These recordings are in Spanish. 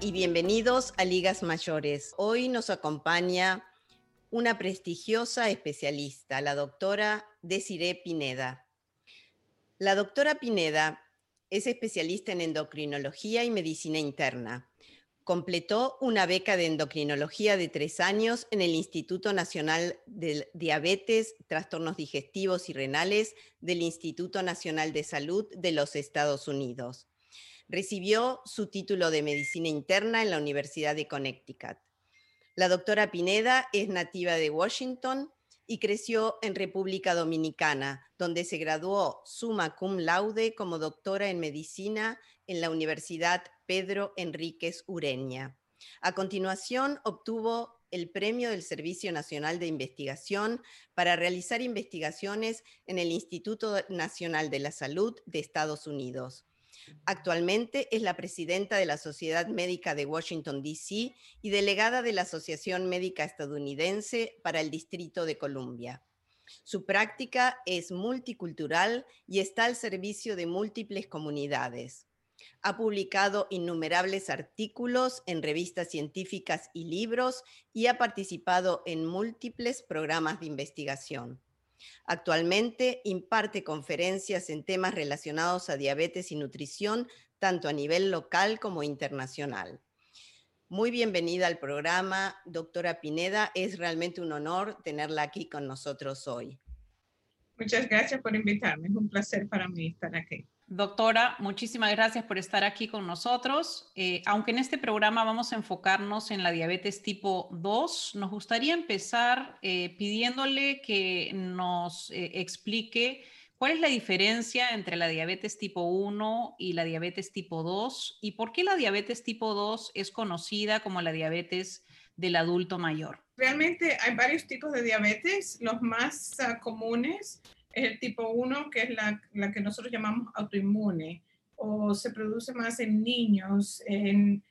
Y bienvenidos a Ligas Mayores. Hoy nos acompaña una prestigiosa especialista, la doctora Desiree Pineda. La doctora Pineda es especialista en endocrinología y medicina interna. Completó una beca de endocrinología de tres años en el Instituto Nacional de Diabetes, Trastornos Digestivos y Renales del Instituto Nacional de Salud de los Estados Unidos. Recibió su título de medicina interna en la Universidad de Connecticut. La doctora Pineda es nativa de Washington y creció en República Dominicana, donde se graduó summa cum laude como doctora en medicina en la Universidad Pedro Enríquez Ureña. A continuación, obtuvo el premio del Servicio Nacional de Investigación para realizar investigaciones en el Instituto Nacional de la Salud de Estados Unidos. Actualmente es la presidenta de la Sociedad Médica de Washington, D.C. y delegada de la Asociación Médica Estadounidense para el Distrito de Columbia. Su práctica es multicultural y está al servicio de múltiples comunidades. Ha publicado innumerables artículos en revistas científicas y libros y ha participado en múltiples programas de investigación. Actualmente imparte conferencias en temas relacionados a diabetes y nutrición, tanto a nivel local como internacional. Muy bienvenida al programa, doctora Pineda. Es realmente un honor tenerla aquí con nosotros hoy. Muchas gracias por invitarme. Es un placer para mí estar aquí. Doctora, muchísimas gracias por estar aquí con nosotros. Eh, aunque en este programa vamos a enfocarnos en la diabetes tipo 2, nos gustaría empezar eh, pidiéndole que nos eh, explique cuál es la diferencia entre la diabetes tipo 1 y la diabetes tipo 2 y por qué la diabetes tipo 2 es conocida como la diabetes del adulto mayor. Realmente hay varios tipos de diabetes. Los más uh, comunes es el tipo 1, que es la, la, que nosotros llamamos autoinmune, o se produce más en niños. En,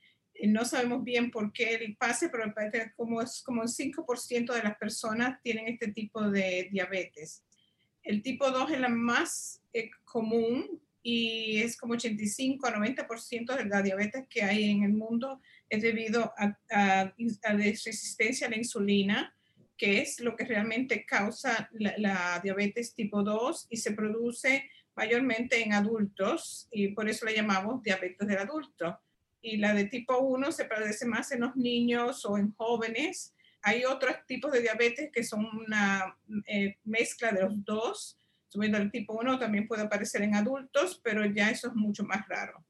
no sabemos bien por qué el pase, pero como es como el 5% de las personas tienen este tipo de diabetes. El tipo 2 es la más eh, común y es como 85 a 90% de la diabetes que hay en el mundo es debido a, a, a resistencia a la insulina que es lo que realmente causa la, diabetes tipo 2 y se produce mayormente en adultos y por eso la llamamos diabetes del adulto. Y la de tipo 1 se padece más en los niños o en jóvenes. Hay otros tipos de diabetes que son una eh, mezcla de los dos. Subiendo el tipo 1 también puede aparecer en adultos, pero ya eso es mucho más raro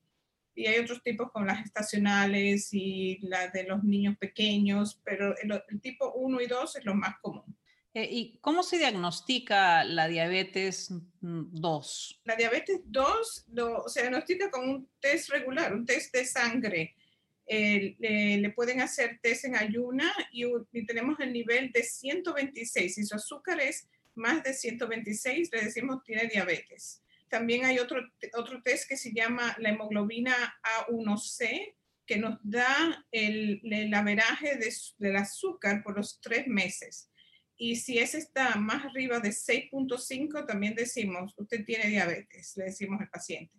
y hay otros tipos como las estacionales y las de los niños pequeños, pero el, tipo 1 y 2 es lo más común. Eh, ¿Y cómo se diagnostica la diabetes 2? La diabetes 2 lo, se diagnostica con un test regular, un test de sangre. le, pueden hacer test en ayuna y, y, tenemos el nivel de 126. Si su azúcar es más de 126, le decimos tiene diabetes. También hay otro, otro test que se llama la hemoglobina A1C, que nos da el, el averaje del azúcar por los tres meses. Y si ese está más arriba de 6.5, también decimos, usted tiene diabetes, le decimos al paciente.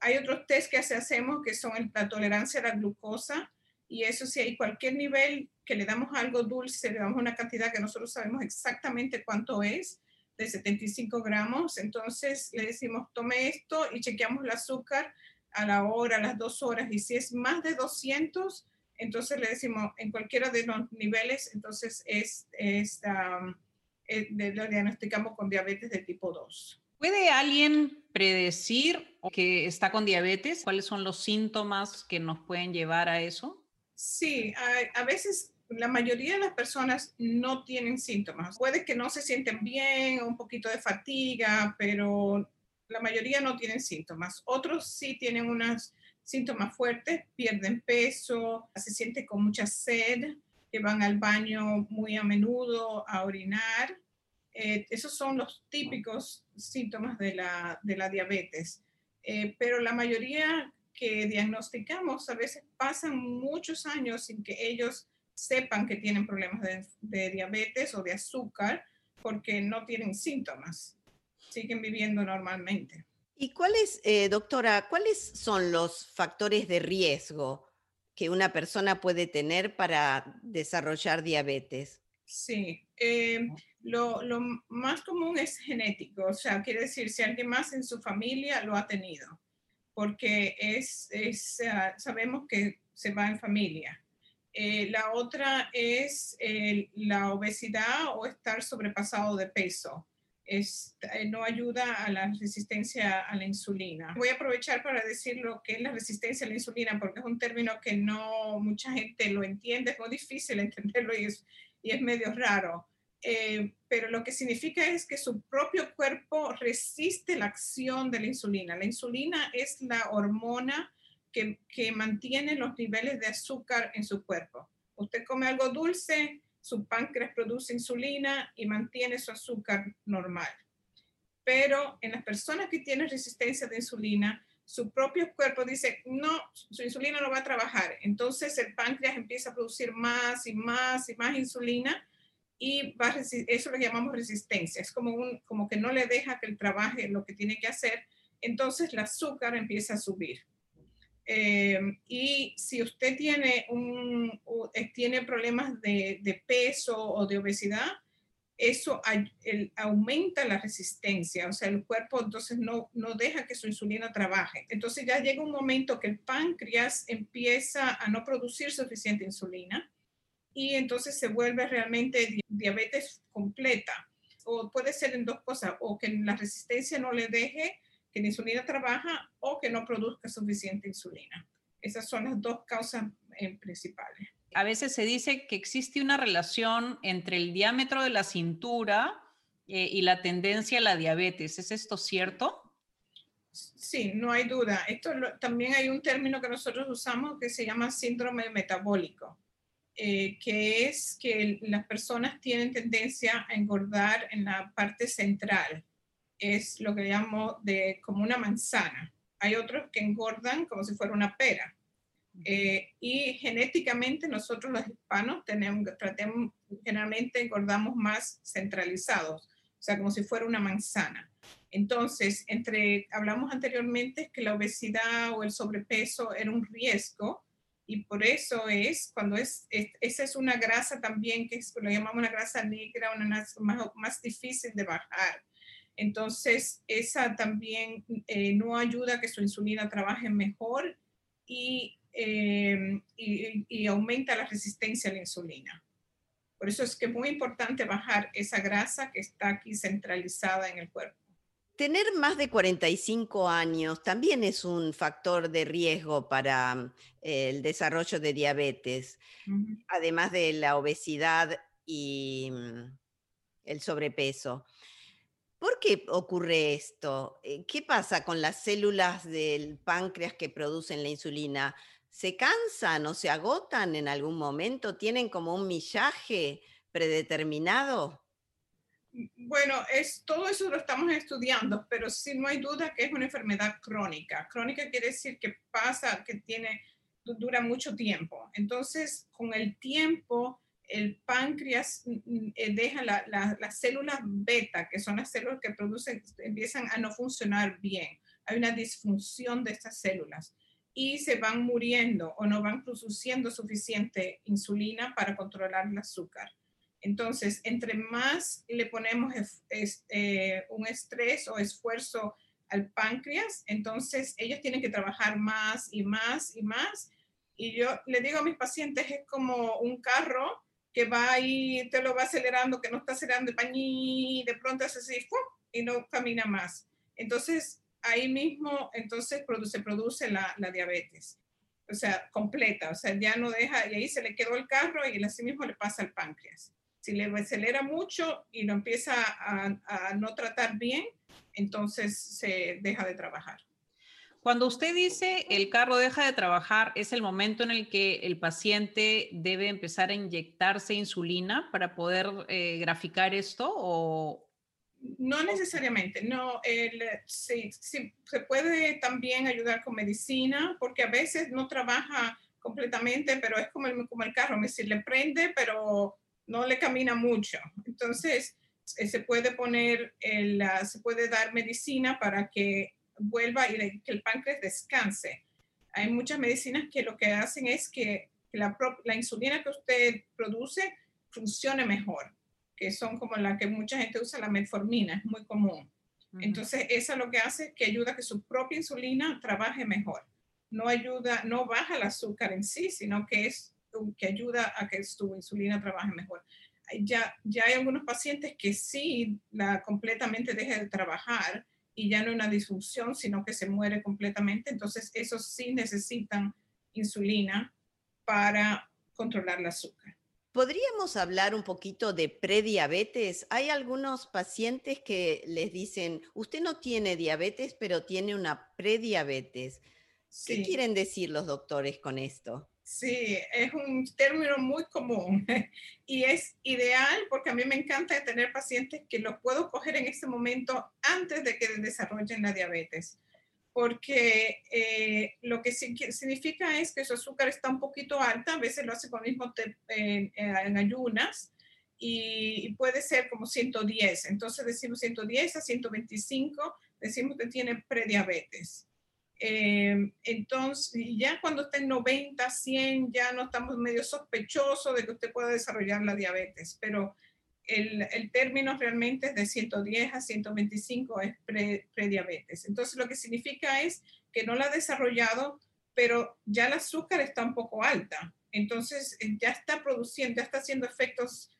Hay otros test que hacemos que son la tolerancia a la glucosa, y eso si hay cualquier nivel que le damos algo dulce, le damos una cantidad que nosotros sabemos exactamente cuánto es, de 75 gramos, entonces le decimos tome esto y chequeamos el azúcar a la hora, a las dos horas, y si es más de 200, entonces le decimos en cualquiera de los niveles, entonces es, es eh, lo diagnosticamos con diabetes de tipo 2. ¿Puede alguien predecir que está con diabetes? ¿Cuáles son los síntomas que nos pueden llevar a eso? Sí, a, a veces la mayoría de las personas no tienen síntomas. Puede que no se sienten bien, un poquito de fatiga, pero la mayoría no tienen síntomas. Otros sí tienen unos síntomas fuertes, pierden peso, se sienten con mucha sed, que van al baño muy a menudo a orinar. Eh, esos son los típicos síntomas de la, de la diabetes. Eh, pero la mayoría que diagnosticamos a veces pasan muchos años sin que ellos sepan que tienen problemas de, diabetes o de azúcar porque no tienen síntomas, siguen viviendo normalmente. ¿Y cuáles, eh, doctora, cuáles son los factores de riesgo que una persona puede tener para desarrollar diabetes? Sí, eh, lo, más común es genético, o sea, quiere decir si alguien más en su familia lo ha tenido, porque es, ah, sabemos que se va en familia. Eh, la otra es la obesidad o estar sobrepasado de peso. Es, eh, no ayuda a la resistencia a la insulina. Voy a aprovechar para decir lo que es la resistencia a la insulina, porque es un término que no mucha gente lo entiende, es muy difícil entenderlo y es, medio raro. Eh, pero lo que significa es que su propio cuerpo resiste la acción de la insulina. La insulina es la hormona que, mantiene los niveles de azúcar en su cuerpo. Usted come algo dulce, su páncreas produce insulina y mantiene su azúcar normal. Pero en las personas que tienen resistencia de insulina, su propio cuerpo dice, no, su insulina no va a trabajar. Entonces el páncreas empieza a producir más y más y más insulina y eso lo llamamos resistencia. Es como, un, como que no le deja que él trabaje lo que tiene que hacer. Entonces el azúcar empieza a subir. Eh, y si usted tiene, un, eh, tiene problemas de, de, peso o de obesidad, eso aumenta la resistencia, o sea, el cuerpo entonces no, no deja que su insulina trabaje. Entonces ya llega un momento que el páncreas empieza a no producir suficiente insulina y entonces se vuelve realmente diabetes completa. O puede ser en dos cosas, o que la resistencia no le deje que la insulina trabaja o que no produzca suficiente insulina. Esas son las dos causas eh, principales. A veces se dice que existe una relación entre el diámetro de la cintura eh, y la tendencia a la diabetes. ¿Es esto cierto? Sí, no hay duda. Esto también hay un término que nosotros usamos que se llama síndrome metabólico, eh, que es que las personas tienen tendencia a engordar en la parte central es lo que llamo de como una manzana. Hay otros que engordan como si fuera una pera. Eh, y genéticamente nosotros los hispanos tenemos, tratemos, generalmente engordamos más centralizados, o sea, como si fuera una manzana. Entonces, entre, hablamos anteriormente que la obesidad o el sobrepeso era un riesgo y por eso es, cuando es, esa es una grasa también que lo llamamos una grasa negra, una más, más difícil de bajar entonces, esa también eh, no ayuda a que su insulina trabaje mejor eh, y, y, aumenta la resistencia a la insulina. Por eso es que es muy importante bajar esa grasa que está aquí centralizada en el cuerpo. Tener más de 45 años también es un factor de riesgo para eh, el desarrollo de diabetes, además de la obesidad y mm, el sobrepeso. ¿Por qué ocurre esto? Eh, ¿Qué pasa con las células del páncreas que producen la insulina? ¿Se cansan o se agotan en algún momento? ¿Tienen como un millaje predeterminado? Mm, bueno, es, todo eso lo estamos estudiando, pero sí no hay duda que es una enfermedad crónica. Crónica quiere decir que pasa, que tiene, dura mucho tiempo. Entonces, con el tiempo, el páncreas mm, mm, eh, deja las células beta, que son las células que producen, empiezan a no funcionar bien. Hay una disfunción de estas células y se van muriendo o no van produciendo suficiente insulina para controlar el azúcar. Entonces, entre más le ponemos eh, un estrés o esfuerzo al páncreas, entonces ellos tienen que trabajar más y más y más. Y yo le digo a mis pacientes, es como un carro que va y te lo va acelerando, que no está acelerando el pañí, de pronto hace así, y no camina más. Entonces, ahí mismo, entonces se produce la, diabetes, o sea, completa, o sea, ya no deja, y ahí se le quedó el carro y así mismo le pasa al páncreas. Si le acelera mucho y lo empieza a no tratar bien, entonces se deja de trabajar. Cuando usted dice el carro deja de trabajar, ¿es el momento en el que el paciente debe empezar a inyectarse insulina para poder eh, graficar esto? O... No necesariamente, no. sí, se puede también ayudar con medicina, porque a veces no trabaja completamente, pero es como el, como el carro, es decir, le prende, pero no le camina mucho. Entonces, eh, se puede poner, el, se puede dar medicina para que vuelva y que el páncreas descanse. Hay muchas medicinas que lo que hacen es que la, la insulina que usted produce funcione mejor, que son como la que mucha gente usa, la metformina, es muy común. Entonces, eso lo que hace es que ayuda a que su propia insulina trabaje mejor. No ayuda, no baja el azúcar en sí, sino que es que ayuda a que su insulina trabaje mejor. Ya, ya hay algunos pacientes que sí la completamente deja de trabajar y ya no hay una disfunción, sino que se muere completamente. Entonces, esos sí necesitan insulina para controlar el azúcar. ¿Podríamos hablar un poquito de prediabetes? Hay algunos pacientes que les dicen, usted no tiene diabetes, pero tiene una prediabetes. ¿Qué quieren decir los doctores con esto? Sí, es un término muy común y es ideal porque a mí me encanta tener pacientes que los puedo coger en este momento antes de que desarrollen la diabetes porque eh, lo que significa es que su azúcar está un poquito alta, a veces lo hace con el mismo en, ayunas, y, puede ser como 110. Entonces decimos 110 a 125, decimos que tiene prediabetes. Eh, entonces, ya cuando está en 90, 100, ya no estamos medio sospechosos de que usted pueda desarrollar la diabetes, pero el, término realmente es de 110 a 125 es prediabetes. Entonces, lo que significa es que no la ha desarrollado, pero ya el azúcar está un poco alta. Entonces, eh, ya está produciendo, ya está haciendo efectos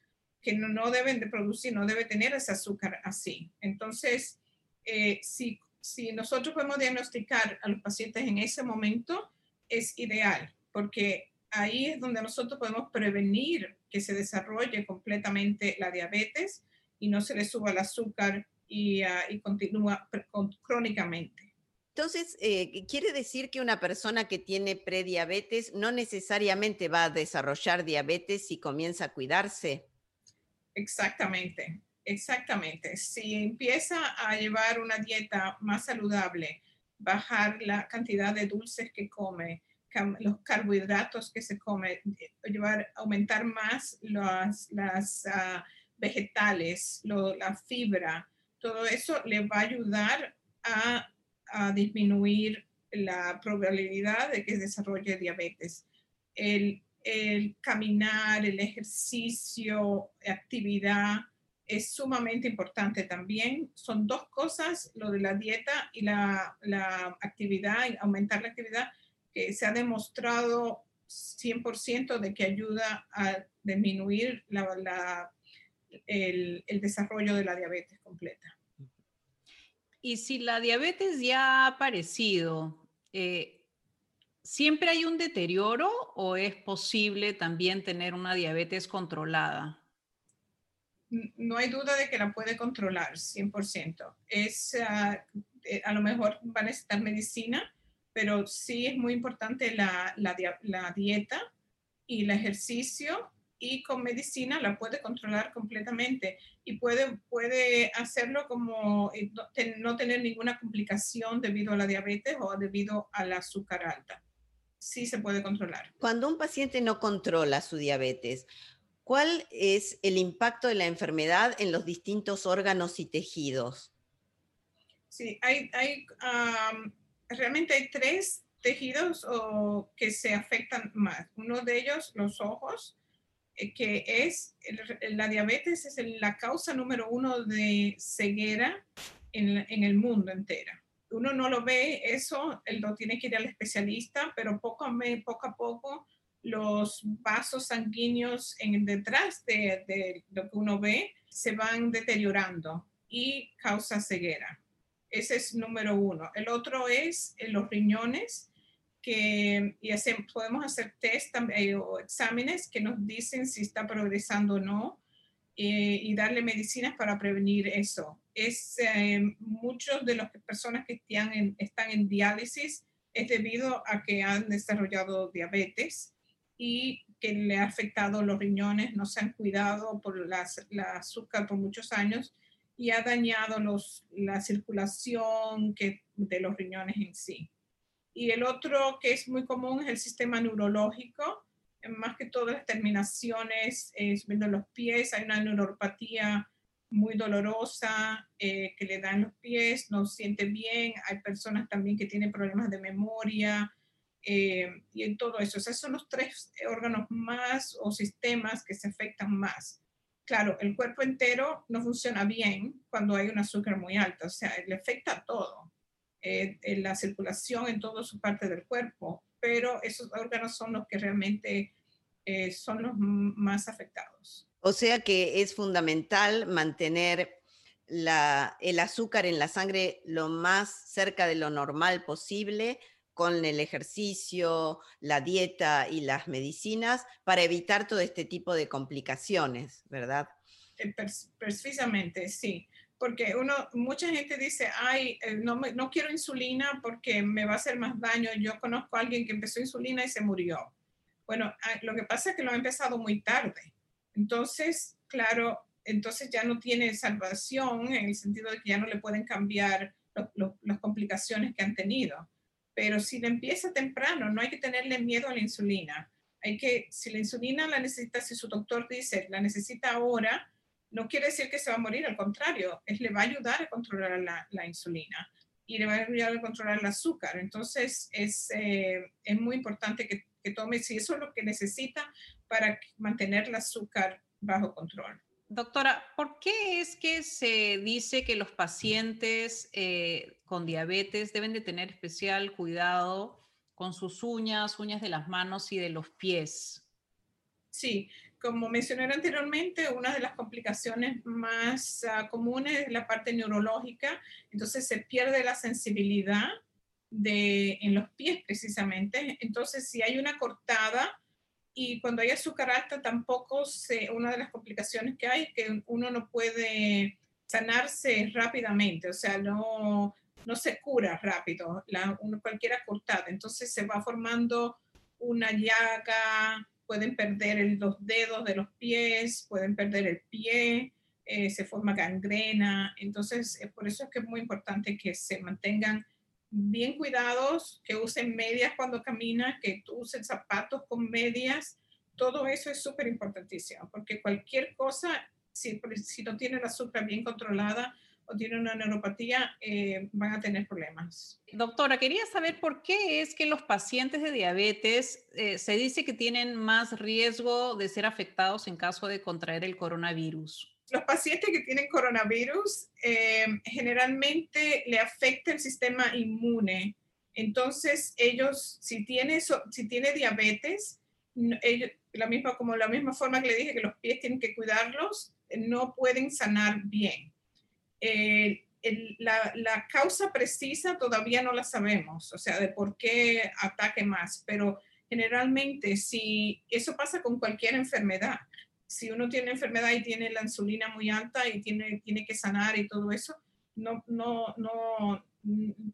que no, deben de producir, no debe tener ese azúcar así. Entonces, eh, si, si nosotros podemos diagnosticar a los pacientes en ese momento, es ideal, porque ahí es donde nosotros podemos prevenir que se desarrolle completamente la diabetes y no se le suba el azúcar y, uh, y continúa crónicamente. Entonces, eh, ¿quiere decir que una persona que tiene prediabetes no necesariamente va a desarrollar diabetes si comienza a cuidarse? Exactamente, exactamente. Si empieza a llevar una dieta más saludable, bajar la cantidad de dulces que come, los carbohidratos que se comen, eh, llevar, aumentar más las, ah, vegetales, la fibra, todo eso le va a ayudar a, a, disminuir la probabilidad de que desarrolle diabetes. El, el caminar, el ejercicio, actividad es sumamente importante también. Son dos cosas, lo de la dieta y la, la actividad, aumentar la actividad que se ha demostrado 100% de que ayuda a disminuir la, el, desarrollo de la diabetes completa. Y si la diabetes ya ha aparecido, eh, ¿siempre hay un deterioro o es posible también tener una diabetes controlada? No hay duda de que la puede controlar 100%. Es, ah, eh, a lo mejor va a necesitar medicina, pero sí es muy importante la, la, dieta y el ejercicio y con medicina la puede controlar completamente y puede, puede hacerlo como eh, no tener ninguna complicación debido a la diabetes o debido al azúcar alta. Sí se puede controlar. Cuando un paciente no controla su diabetes, ¿cuál es el impacto de la enfermedad en los distintos órganos y tejidos? Sí, hay, hay realmente hay tres tejidos que se afectan más. Uno de ellos, los ojos, eh, que es la diabetes es la causa número uno de ceguera en, el mundo entero. Uno no lo ve, eso lo tiene que ir al especialista, pero poco a, poco, a poco los vasos sanguíneos en detrás de, lo que uno ve se van deteriorando y causa ceguera. Ese es número uno. El otro es eh, los riñones, que y podemos hacer test eh, o exámenes que nos dicen si está progresando o no eh, y darle medicinas para prevenir eso. Es muchos de las personas que están en, están en diálisis es debido a que han desarrollado diabetes y que le ha afectado los riñones, no se han cuidado por la azúcar por muchos años y ha dañado los, la circulación que, de los riñones en sí. Y el otro que es muy común es el sistema neurológico, más que todas las terminaciones es, viendo los pies, hay una neuropatía muy dolorosa eh, que le dan los pies, no siente bien, hay personas también que tienen problemas de memoria, eh, y en todo eso. esos son los tres órganos más o sistemas que se afectan más. Claro, el cuerpo entero no funciona bien cuando hay un azúcar muy alta, o sea, le afecta a todo, eh, en la circulación en toda su parte del cuerpo, pero esos órganos son los que realmente eh, son los más afectados. O sea que es fundamental mantener el azúcar en la sangre lo más cerca de lo normal posible con el ejercicio, la dieta y las medicinas para evitar todo este tipo de complicaciones, ¿verdad? Eh, precisamente, sí. Porque uno, mucha gente dice, ay, eh, no, no quiero insulina porque me va a hacer más daño. Yo conozco a alguien que empezó insulina y se murió. Bueno, ah, lo que pasa es que lo ha empezado muy tarde. Entonces, claro, entonces ya no tiene salvación en el sentido de que ya no le pueden cambiar las complicaciones que han tenido. Pero si le empieza temprano, no hay que tenerle miedo a la insulina. Hay que, si la insulina la necesita, si su doctor dice la necesita ahora, no quiere decir que se va a morir, al contrario, es, le va a ayudar a controlar la, insulina y le va a ayudar a controlar el azúcar. Entonces, es, eh, es muy importante que tome, si eso es lo que necesita para mantener el azúcar bajo control. Doctora, ¿por qué es que se dice que los pacientes eh, con diabetes deben de tener especial cuidado con sus uñas, uñas de las manos y de los pies? Sí, como mencioné anteriormente, una de las complicaciones más ah, comunes es la parte neurológica, entonces se pierde la sensibilidad de, en los pies precisamente. Entonces, si hay una cortada, y cuando hay azúcar alta tampoco se, una de las complicaciones que hay es que uno no puede sanarse rápidamente, o sea, no, no se cura rápido, la, cualquiera cortada, entonces se va formando una llaga, pueden perder los dedos de los pies, pueden perder el pie, eh, se forma gangrena, entonces por eso es que es muy importante que se mantengan bien cuidados, que usen medias cuando camina, que usen zapatos con medias. Todo eso es súper importantísimo, porque cualquier cosa, si, si, no tiene la azúcar bien controlada o tiene una neuropatía, eh, van a tener problemas. Doctora, quería saber por qué es que los pacientes de diabetes eh, se dice que tienen más riesgo de ser afectados en caso de contraer el coronavirus los pacientes que tienen coronavirus eh, generalmente le afecta el sistema inmune. Entonces, ellos, si tiene, si tiene diabetes, la misma, como la misma forma que le dije que los pies tienen que cuidarlos, no pueden sanar bien. la, la, causa precisa todavía no la sabemos, o sea, de por qué ataque más, pero generalmente si eso pasa con cualquier enfermedad, si uno tiene enfermedad y tiene la insulina muy alta y tiene, tiene que sanar y todo eso, no, no, no,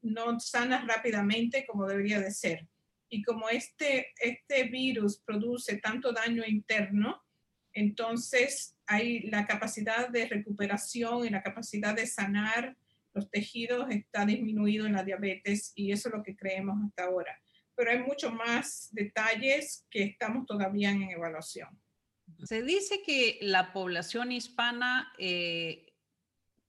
no sana rápidamente como debería de ser. Y como este, este virus produce tanto daño interno, entonces hay la capacidad de recuperación y la capacidad de sanar los tejidos está disminuido en la diabetes y eso es lo que creemos hasta ahora. Pero hay muchos más detalles que estamos todavía en evaluación. Se dice que la población hispana eh,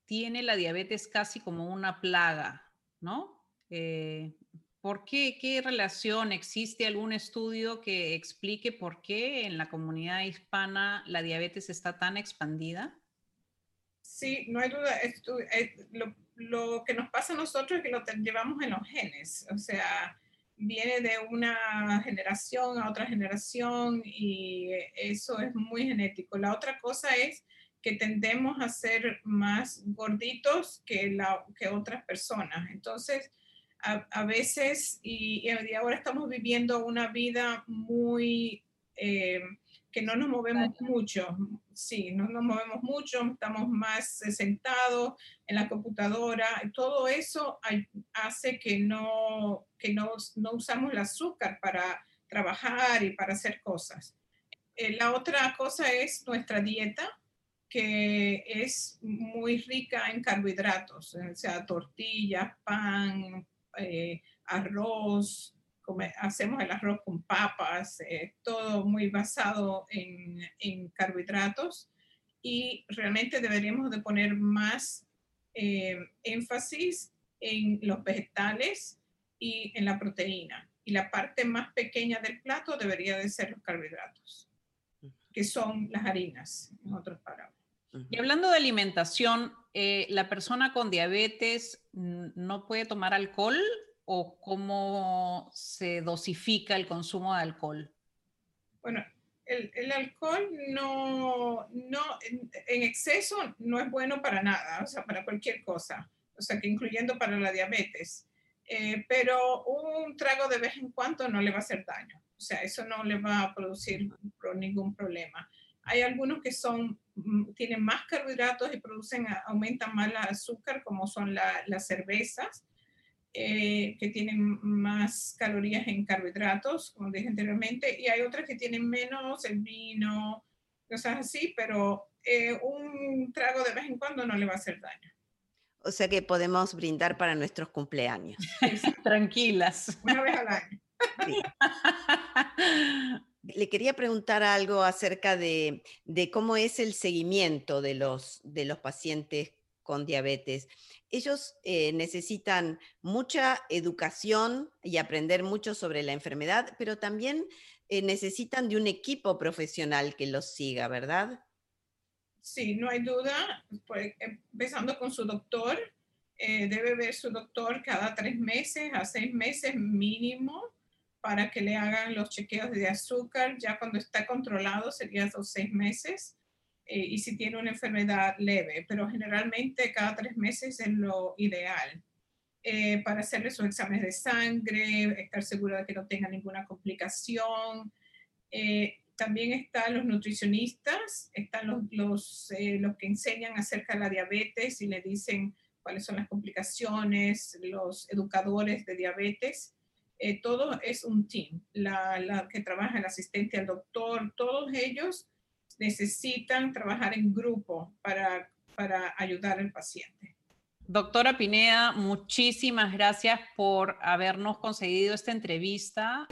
tiene la diabetes casi como una plaga, ¿no? Eh, ¿Por qué? ¿Qué relación? ¿Existe algún estudio que explique por qué en la comunidad hispana la diabetes está tan expandida? Sí, no hay duda. Eh, lo, lo, que nos pasa a nosotros es que lo llevamos en los genes. O sea, viene de una generación a otra generación y eso es muy genético. La otra cosa es que tendemos a ser más gorditos que, la, que otras personas. Entonces, a, veces, y, y, ahora estamos viviendo una vida muy eh, que no nos movemos mucho, sí, no nos movemos mucho, estamos más eh, sentados en la computadora, todo eso hace que no, que no, no usamos el azúcar para trabajar y para hacer cosas. Eh, la otra cosa es nuestra dieta, que es muy rica en carbohidratos, o sea, tortillas, pan, eh, arroz, hacemos el arroz con papas, eh, todo muy basado en, en, carbohidratos y realmente deberíamos de poner más eh, énfasis en los vegetales y en la proteína. y la parte más pequeña del plato debería de ser los carbohidratos, que son las harinas, en otras palabras. Y hablando de alimentación, eh, ¿la persona con diabetes no puede tomar alcohol o cómo se dosifica el consumo de alcohol? Bueno, el, alcohol no, no en, exceso no es bueno para nada, o sea, para cualquier cosa, o sea, que incluyendo para la diabetes. Eh, pero un trago de vez en cuando no le va a hacer daño, o sea, eso no le va a producir ningún problema. Hay algunos que son, mm, tienen más carbohidratos y producen, aumentan más el azúcar, como son las cervezas, eh, que tienen más calorías en carbohidratos, como dije anteriormente, y hay otras que tienen menos, el vino, cosas así, pero eh, un trago de vez en cuando no le va a hacer daño. O sea que podemos brindar para nuestros cumpleaños. Tranquilas. Una vez al año. Le quería preguntar algo acerca de, cómo es el seguimiento de los, de los pacientes con diabetes. Ellos eh, necesitan mucha educación y aprender mucho sobre la enfermedad, pero también eh, necesitan de un equipo profesional que los siga, ¿verdad? Sí, no hay duda. Pues, empezando con su doctor, eh, debe ver su doctor cada tres meses a seis meses mínimo para que le hagan los chequeos de azúcar. Ya cuando está controlado sería dos seis meses. Eh, y si tiene una enfermedad leve, pero generalmente cada tres meses es lo ideal. Eh, para hacerle sus exámenes de sangre, estar seguro de que no tenga ninguna complicación. Eh, también están los nutricionistas, están los, los, los, que enseñan acerca de la diabetes y le dicen cuáles son las complicaciones, los educadores de diabetes. todo es un team, la, la, que trabaja el asistente al doctor, todos ellos necesitan trabajar en grupo para, para ayudar al paciente. Doctora Pineda, muchísimas gracias por habernos concedido esta entrevista.